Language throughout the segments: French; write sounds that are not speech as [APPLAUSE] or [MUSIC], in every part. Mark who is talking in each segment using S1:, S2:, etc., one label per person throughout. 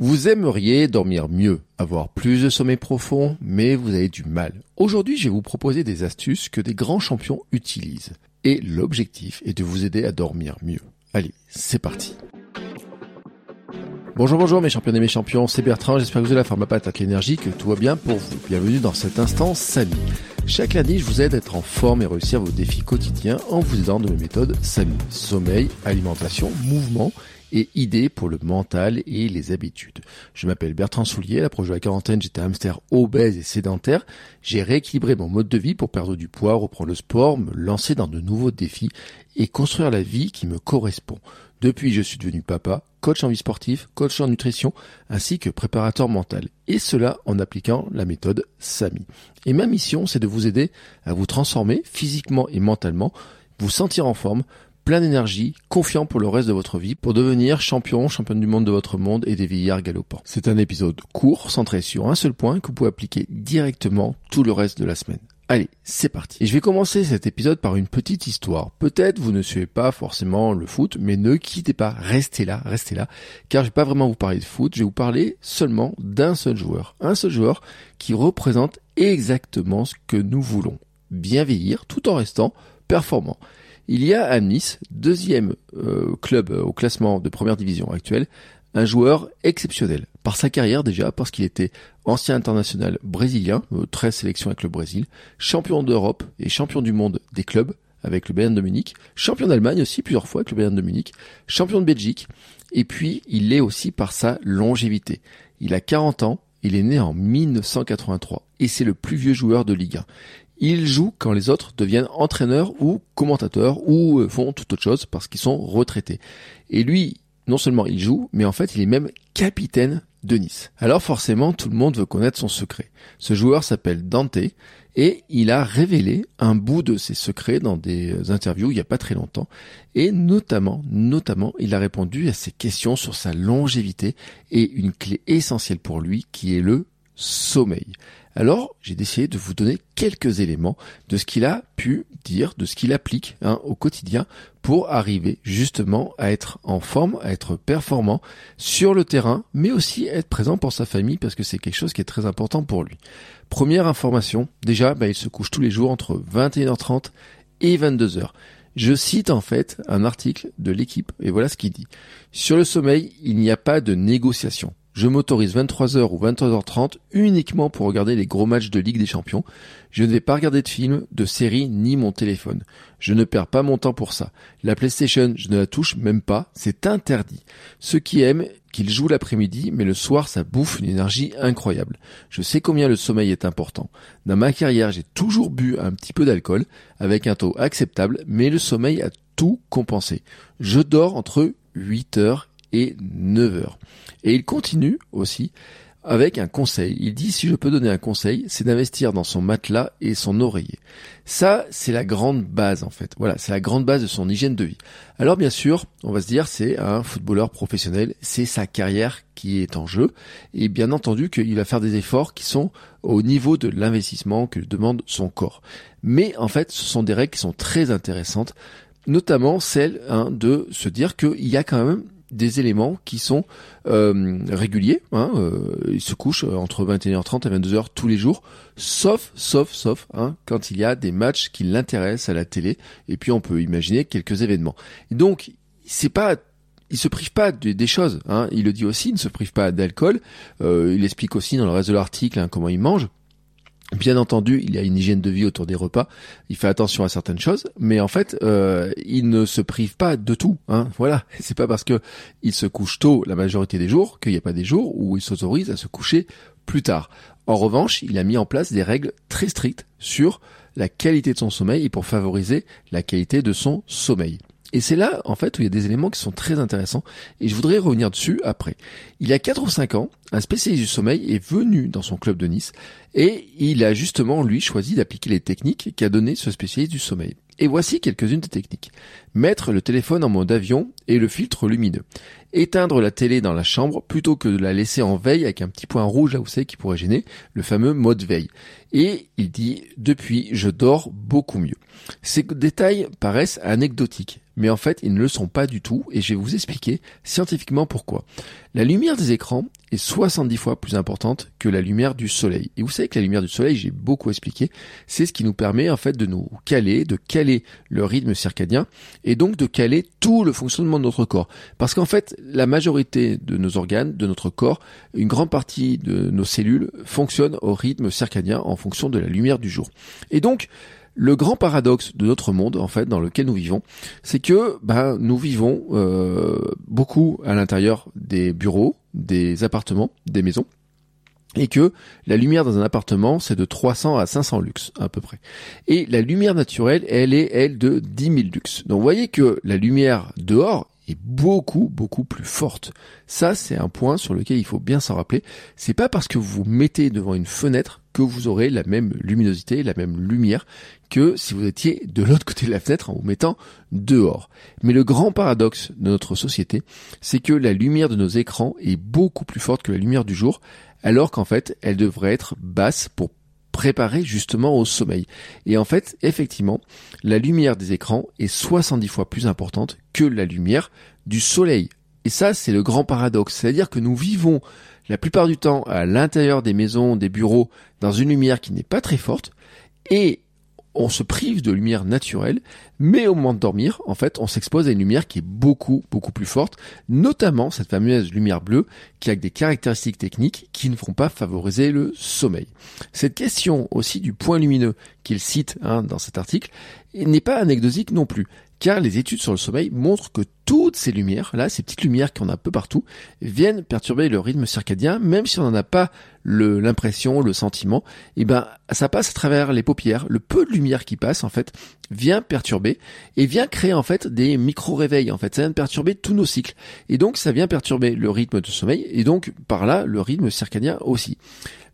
S1: Vous aimeriez dormir mieux, avoir plus de sommeil profond, mais vous avez du mal. Aujourd'hui, je vais vous proposer des astuces que des grands champions utilisent. Et l'objectif est de vous aider à dormir mieux. Allez, c'est parti. Bonjour, bonjour mes champions et mes champions, c'est Bertrand, j'espère que vous avez la forme à patate, l'énergie, que tout va bien pour vous. Bienvenue dans cet instant Samy. Chaque lundi, je vous aide à être en forme et réussir vos défis quotidiens en vous aidant de mes méthodes Samy. Sommeil, alimentation, mouvement et idées pour le mental et les habitudes. Je m'appelle Bertrand Soulier, à l'approche de la quarantaine, j'étais hamster obèse et sédentaire. J'ai rééquilibré mon mode de vie pour perdre du poids, reprendre le sport, me lancer dans de nouveaux défis et construire la vie qui me correspond. Depuis, je suis devenu papa, coach en vie sportive, coach en nutrition, ainsi que préparateur mental. Et cela en appliquant la méthode SAMI. Et ma mission, c'est de vous aider à vous transformer physiquement et mentalement, vous sentir en forme, plein d'énergie, confiant pour le reste de votre vie, pour devenir champion, championne du monde de votre monde et des vieillards galopants. C'est un épisode court, centré sur un seul point que vous pouvez appliquer directement tout le reste de la semaine. Allez, c'est parti. Et je vais commencer cet épisode par une petite histoire. Peut-être vous ne suivez pas forcément le foot, mais ne quittez pas, restez là, restez là, car je vais pas vraiment vous parler de foot, je vais vous parler seulement d'un seul joueur. Un seul joueur qui représente exactement ce que nous voulons. Bien vieillir tout en restant performant. Il y a à Nice, deuxième euh, club au classement de première division actuelle, un joueur exceptionnel. Par sa carrière déjà, parce qu'il était ancien international brésilien, 13 euh, sélections avec le Brésil, champion d'Europe et champion du monde des clubs avec le Bayern de Munich, champion d'Allemagne aussi plusieurs fois avec le Bayern de Munich, champion de Belgique, et puis il l'est aussi par sa longévité. Il a 40 ans, il est né en 1983 et c'est le plus vieux joueur de Ligue 1. Il joue quand les autres deviennent entraîneurs ou commentateurs ou euh, font toute autre chose parce qu'ils sont retraités. Et lui, non seulement il joue, mais en fait il est même capitaine de Nice. Alors forcément tout le monde veut connaître son secret. Ce joueur s'appelle Dante et il a révélé un bout de ses secrets dans des interviews il n'y a pas très longtemps et notamment, notamment il a répondu à ses questions sur sa longévité et une clé essentielle pour lui qui est le sommeil. Alors, j'ai décidé de vous donner quelques éléments de ce qu'il a pu dire, de ce qu'il applique hein, au quotidien pour arriver justement à être en forme, à être performant sur le terrain, mais aussi être présent pour sa famille parce que c'est quelque chose qui est très important pour lui. Première information, déjà, bah, il se couche tous les jours entre 21h30 et 22h. Je cite en fait un article de l'équipe et voilà ce qu'il dit. Sur le sommeil, il n'y a pas de négociation je m'autorise 23h ou 23h30 uniquement pour regarder les gros matchs de Ligue des Champions. Je ne vais pas regarder de films, de séries, ni mon téléphone. Je ne perds pas mon temps pour ça. La PlayStation, je ne la touche même pas, c'est interdit. Ceux qui aiment qu'il joue l'après-midi, mais le soir, ça bouffe une énergie incroyable. Je sais combien le sommeil est important. Dans ma carrière, j'ai toujours bu un petit peu d'alcool, avec un taux acceptable, mais le sommeil a tout compensé. Je dors entre 8 heures et 9 heures. Et il continue aussi avec un conseil. Il dit si je peux donner un conseil, c'est d'investir dans son matelas et son oreiller. Ça, c'est la grande base en fait. Voilà, c'est la grande base de son hygiène de vie. Alors bien sûr, on va se dire c'est un footballeur professionnel, c'est sa carrière qui est en jeu et bien entendu qu'il va faire des efforts qui sont au niveau de l'investissement que demande son corps. Mais en fait, ce sont des règles qui sont très intéressantes notamment celle hein, de se dire qu'il y a quand même des éléments qui sont euh, réguliers. Hein, euh, il se couche entre 21h30 et 22h tous les jours, sauf, sauf, sauf, hein, quand il y a des matchs qui l'intéressent à la télé. Et puis on peut imaginer quelques événements. donc c'est pas il se prive pas des choses. Hein. Il le dit aussi, il ne se prive pas d'alcool. Euh, il explique aussi dans le reste de l'article hein, comment il mange. Bien entendu, il y a une hygiène de vie autour des repas. Il fait attention à certaines choses, mais en fait, euh, il ne se prive pas de tout. Hein. [LAUGHS] Voilà, c'est pas parce que il se couche tôt la majorité des jours qu'il n'y a pas des jours où il s'autorise à se coucher plus tard. En revanche, il a mis en place des règles très strictes sur la qualité de son sommeil et pour favoriser la qualité de son sommeil. Et c'est là, en fait, où il y a des éléments qui sont très intéressants, et je voudrais revenir dessus après. Il y a 4 ou 5 ans, un spécialiste du sommeil est venu dans son club de Nice, et il a justement, lui, choisi d'appliquer les techniques qu'a donné ce spécialiste du sommeil. Et voici quelques-unes des techniques. Mettre le téléphone en mode avion et le filtre lumineux. Éteindre la télé dans la chambre plutôt que de la laisser en veille avec un petit point rouge là où c'est qui pourrait gêner, le fameux mode veille. Et il dit, depuis, je dors beaucoup mieux. Ces détails paraissent anecdotiques, mais en fait, ils ne le sont pas du tout, et je vais vous expliquer scientifiquement pourquoi. La lumière des écrans est 70 fois plus importante que la lumière du soleil. Et vous savez que la lumière du soleil, j'ai beaucoup expliqué, c'est ce qui nous permet en fait de nous caler, de caler le rythme circadien, et donc de caler tout le fonctionnement de notre corps. Parce qu'en fait, la majorité de nos organes, de notre corps, une grande partie de nos cellules fonctionnent au rythme circadien en fonction de la lumière du jour. Et donc, le grand paradoxe de notre monde, en fait, dans lequel nous vivons, c'est que ben, nous vivons euh, beaucoup à l'intérieur des bureaux, des appartements, des maisons, et que la lumière dans un appartement, c'est de 300 à 500 lux à peu près. Et la lumière naturelle, elle est, elle, de 10 000 lux. Donc vous voyez que la lumière dehors est beaucoup beaucoup plus forte. Ça c'est un point sur lequel il faut bien s'en rappeler. C'est pas parce que vous vous mettez devant une fenêtre que vous aurez la même luminosité, la même lumière que si vous étiez de l'autre [LAUGHS] côté de la fenêtre en vous mettant dehors. Mais le grand paradoxe de notre société, c'est que la lumière de nos écrans est beaucoup plus forte que la lumière du jour, alors qu'en fait elle devrait être basse pour préparer justement au sommeil. Et en fait, effectivement, la lumière des écrans est 70 fois plus importante que la lumière du soleil. Et ça, c'est le grand paradoxe. C'est-à-dire que nous vivons la plupart du temps à l'intérieur des maisons, des bureaux, dans une lumière qui n'est pas très forte, et on se prive de lumière naturelle, mais au moment de dormir, en fait, on s'expose à une lumière qui est beaucoup, beaucoup plus forte, notamment cette fameuse lumière bleue qui a des caractéristiques techniques qui ne vont pas favoriser le sommeil. Cette question aussi du point lumineux qu'il cite hein, dans cet article n'est pas anecdotique non plus car les études sur le sommeil montrent que toutes ces lumières, là, ces petites lumières qu'on a un peu partout, viennent perturber le rythme circadien, même si on n'en a pas l'impression, le, sentiment, et eh ben ça passe à travers les paupières. Le peu de lumière qui passe, en fait, vient perturber et vient créer en fait des micro-réveils. En fait, ça vient perturber tous nos cycles. Et donc ça vient perturber le rythme de sommeil et donc par là le rythme circadien aussi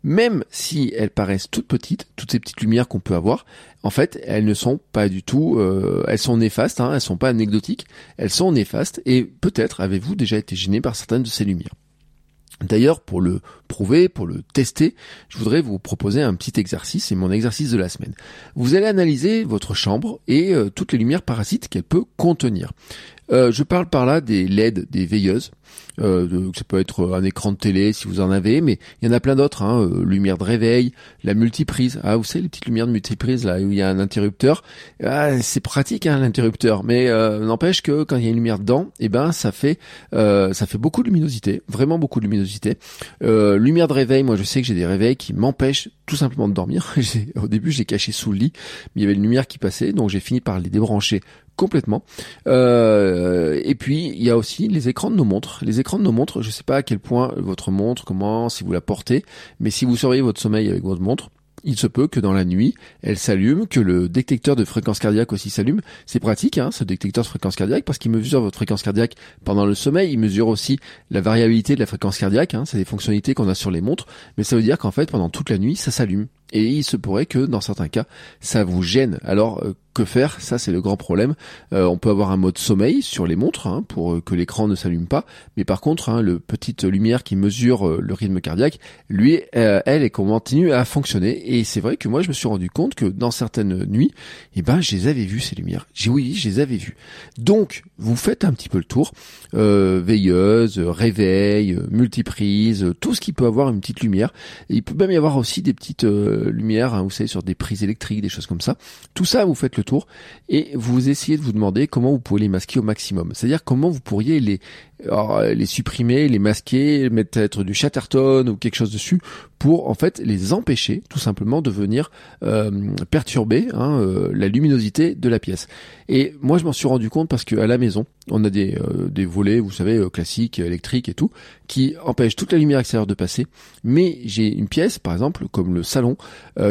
S1: même si elles paraissent toutes petites, toutes ces petites lumières qu'on peut avoir, en fait, elles ne sont pas du tout, euh, elles sont néfastes, hein, elles sont pas anecdotiques, elles sont néfastes, et peut-être avez-vous déjà été gêné par certaines de ces lumières. D'ailleurs, pour le prouver, pour le tester, je voudrais vous proposer un petit exercice, c'est mon exercice de la semaine. Vous allez analyser votre chambre et euh, toutes les lumières parasites qu'elle peut contenir. Euh, je parle par là des LED, des veilleuses. Euh, ça peut être un écran de télé si vous en avez, mais il y en a plein d'autres. Hein, euh, lumière de réveil, la multiprise. Ah, vous savez les petites lumières de multiprise là où il y a un interrupteur. Ah, c'est pratique hein, l'interrupteur, mais euh, n'empêche que quand il y a une lumière dedans, eh ben ça fait ça fait beaucoup de luminosité, vraiment beaucoup de luminosité. lumière de réveil, moi je sais que j'ai des réveils qui m'empêchent tout simplement de dormir. [LAUGHS] Au début j'ai caché sous le lit, mais il y avait une lumière qui passait, donc j'ai fini par les débrancher complètement. Euh, et puis il y a aussi les écrans de nos montres. Les écrans de nos montres, je ne sais pas à quel point votre montre, comment, si vous la portez, mais si vous surveillez votre sommeil avec votre montre, il se peut que dans la nuit, elle s'allume, que le détecteur de fréquence cardiaque aussi s'allume. C'est pratique, hein, ce détecteur de fréquence cardiaque, parce qu'il mesure votre fréquence cardiaque pendant le sommeil. Il mesure aussi la variabilité de la fréquence cardiaque. Hein, c'est des fonctionnalités qu'on a sur les montres, mais ça veut dire qu'en fait, pendant toute la nuit, ça s'allume. Et il se pourrait que dans certains cas, ça vous gêne. Alors euh, que faire? Ça c'est le grand problème. Euh, on peut avoir un mode sommeil sur les montres hein, pour euh, que l'écran ne s'allume pas. Mais par contre, hein, le petite lumière qui mesure le rythme cardiaque, lui, elle, elle continue à fonctionner. Et c'est vrai que moi je me suis rendu compte que dans certaines nuits, eh ben je les avais vues ces lumières. J'ai oui, je les avais vues. Donc vous faites un petit peu le tour. veilleuse, réveil, multiprise, tout ce qui peut avoir une petite lumière. Il peut même y avoir aussi des petites lumière, hein, vous savez, sur des prises électriques, des choses comme ça. Tout ça, vous faites le tour et vous essayez de vous demander comment vous pouvez les masquer au maximum. C'est-à-dire comment vous pourriez les alors, les supprimer, les masquer, mettre peut-être du chatterton ou quelque chose dessus pour en fait les empêcher tout simplement de venir euh, perturber hein, euh, la luminosité de la pièce. Et moi je m'en suis rendu compte parce que à la maison on a des, euh, des volets, vous savez, classiques, électriques et tout, qui empêchent toute la lumière extérieure de passer. Mais j'ai une pièce, par exemple, comme le salon,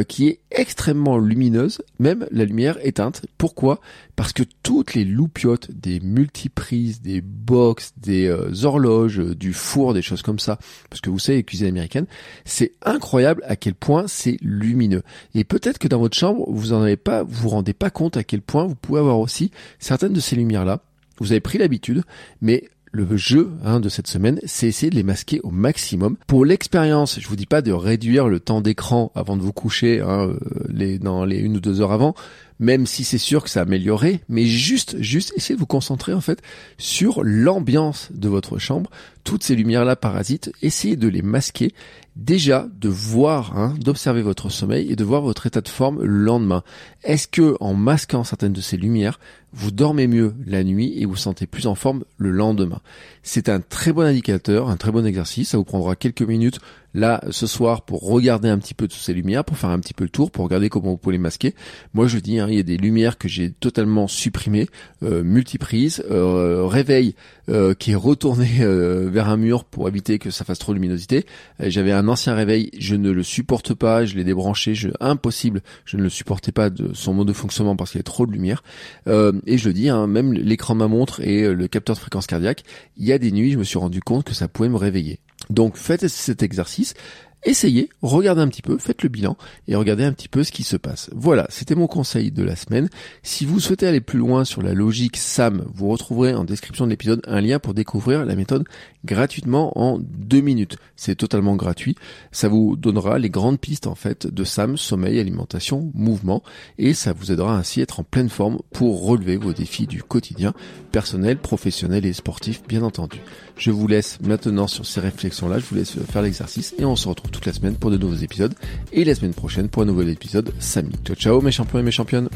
S1: qui est extrêmement lumineuse, même la lumière éteinte. Pourquoi? Parce que toutes les loupiotes des multiprises, des box, des horloges, du four, des choses comme ça, parce que vous savez, les cuisines américaines, c'est incroyable à quel point c'est lumineux. Et peut-être que dans votre chambre, vous en avez pas, vous vous rendez pas compte à quel point vous pouvez avoir aussi certaines de ces lumières-là. Vous avez pris l'habitude, mais le jeu hein, de cette semaine, c'est essayer de les masquer au maximum. Pour l'expérience, je vous dis pas de réduire le temps d'écran avant de vous coucher, hein, euh, les, dans les une ou deux heures avant, même si c'est sûr que ça amélioré, mais juste, juste essayez de vous concentrer en fait sur l'ambiance de votre chambre, toutes ces lumières-là parasites, essayez de les masquer, déjà de voir, hein, d'observer votre sommeil et de voir votre état de forme le lendemain. Est-ce que en masquant certaines de ces lumières, vous dormez mieux la nuit et vous sentez plus en forme le lendemain? C'est un très bon indicateur, un très bon exercice, ça vous prendra quelques minutes là ce soir pour regarder un petit peu toutes ces lumières, pour faire un petit peu le tour, pour regarder comment vous pouvez les masquer. Moi je dis, hein, il y a des lumières que j'ai totalement supprimées, euh, multiprise, euh, réveil euh, qui est retourné [LAUGHS] euh, vers un mur pour éviter que ça fasse trop de luminosité. J'avais un ancien réveil, je ne le supporte pas, je l'ai débranché, je, impossible, je ne le supportais pas de son mode de fonctionnement parce qu'il y a trop de lumière. et je le dis, hein, même l'écran ma montre et le capteur de fréquence cardiaque, il y a des nuits, je me suis rendu compte que ça pouvait me réveiller. Donc faites cet exercice essayez, regardez un petit peu, faites le bilan et regardez un petit peu ce qui se passe. Voilà, c'était mon conseil de la semaine. Si vous souhaitez aller plus loin sur la logique SAM, vous retrouverez en description de l'épisode un lien pour découvrir la méthode gratuitement en deux minutes. C'est totalement gratuit. Ça vous donnera les grandes pistes en fait de SAM, sommeil, alimentation, mouvement et ça vous aidera ainsi à être en pleine forme pour relever vos défis du quotidien, personnel, professionnel et sportif bien entendu. Je vous laisse maintenant sur ces réflexions-là, je vous laisse faire l'exercice et on se retrouve toute la semaine pour de nouveaux épisodes. Et la semaine prochaine pour un nouvel épisode. Samy. Ciao ciao mes champions et mes championnes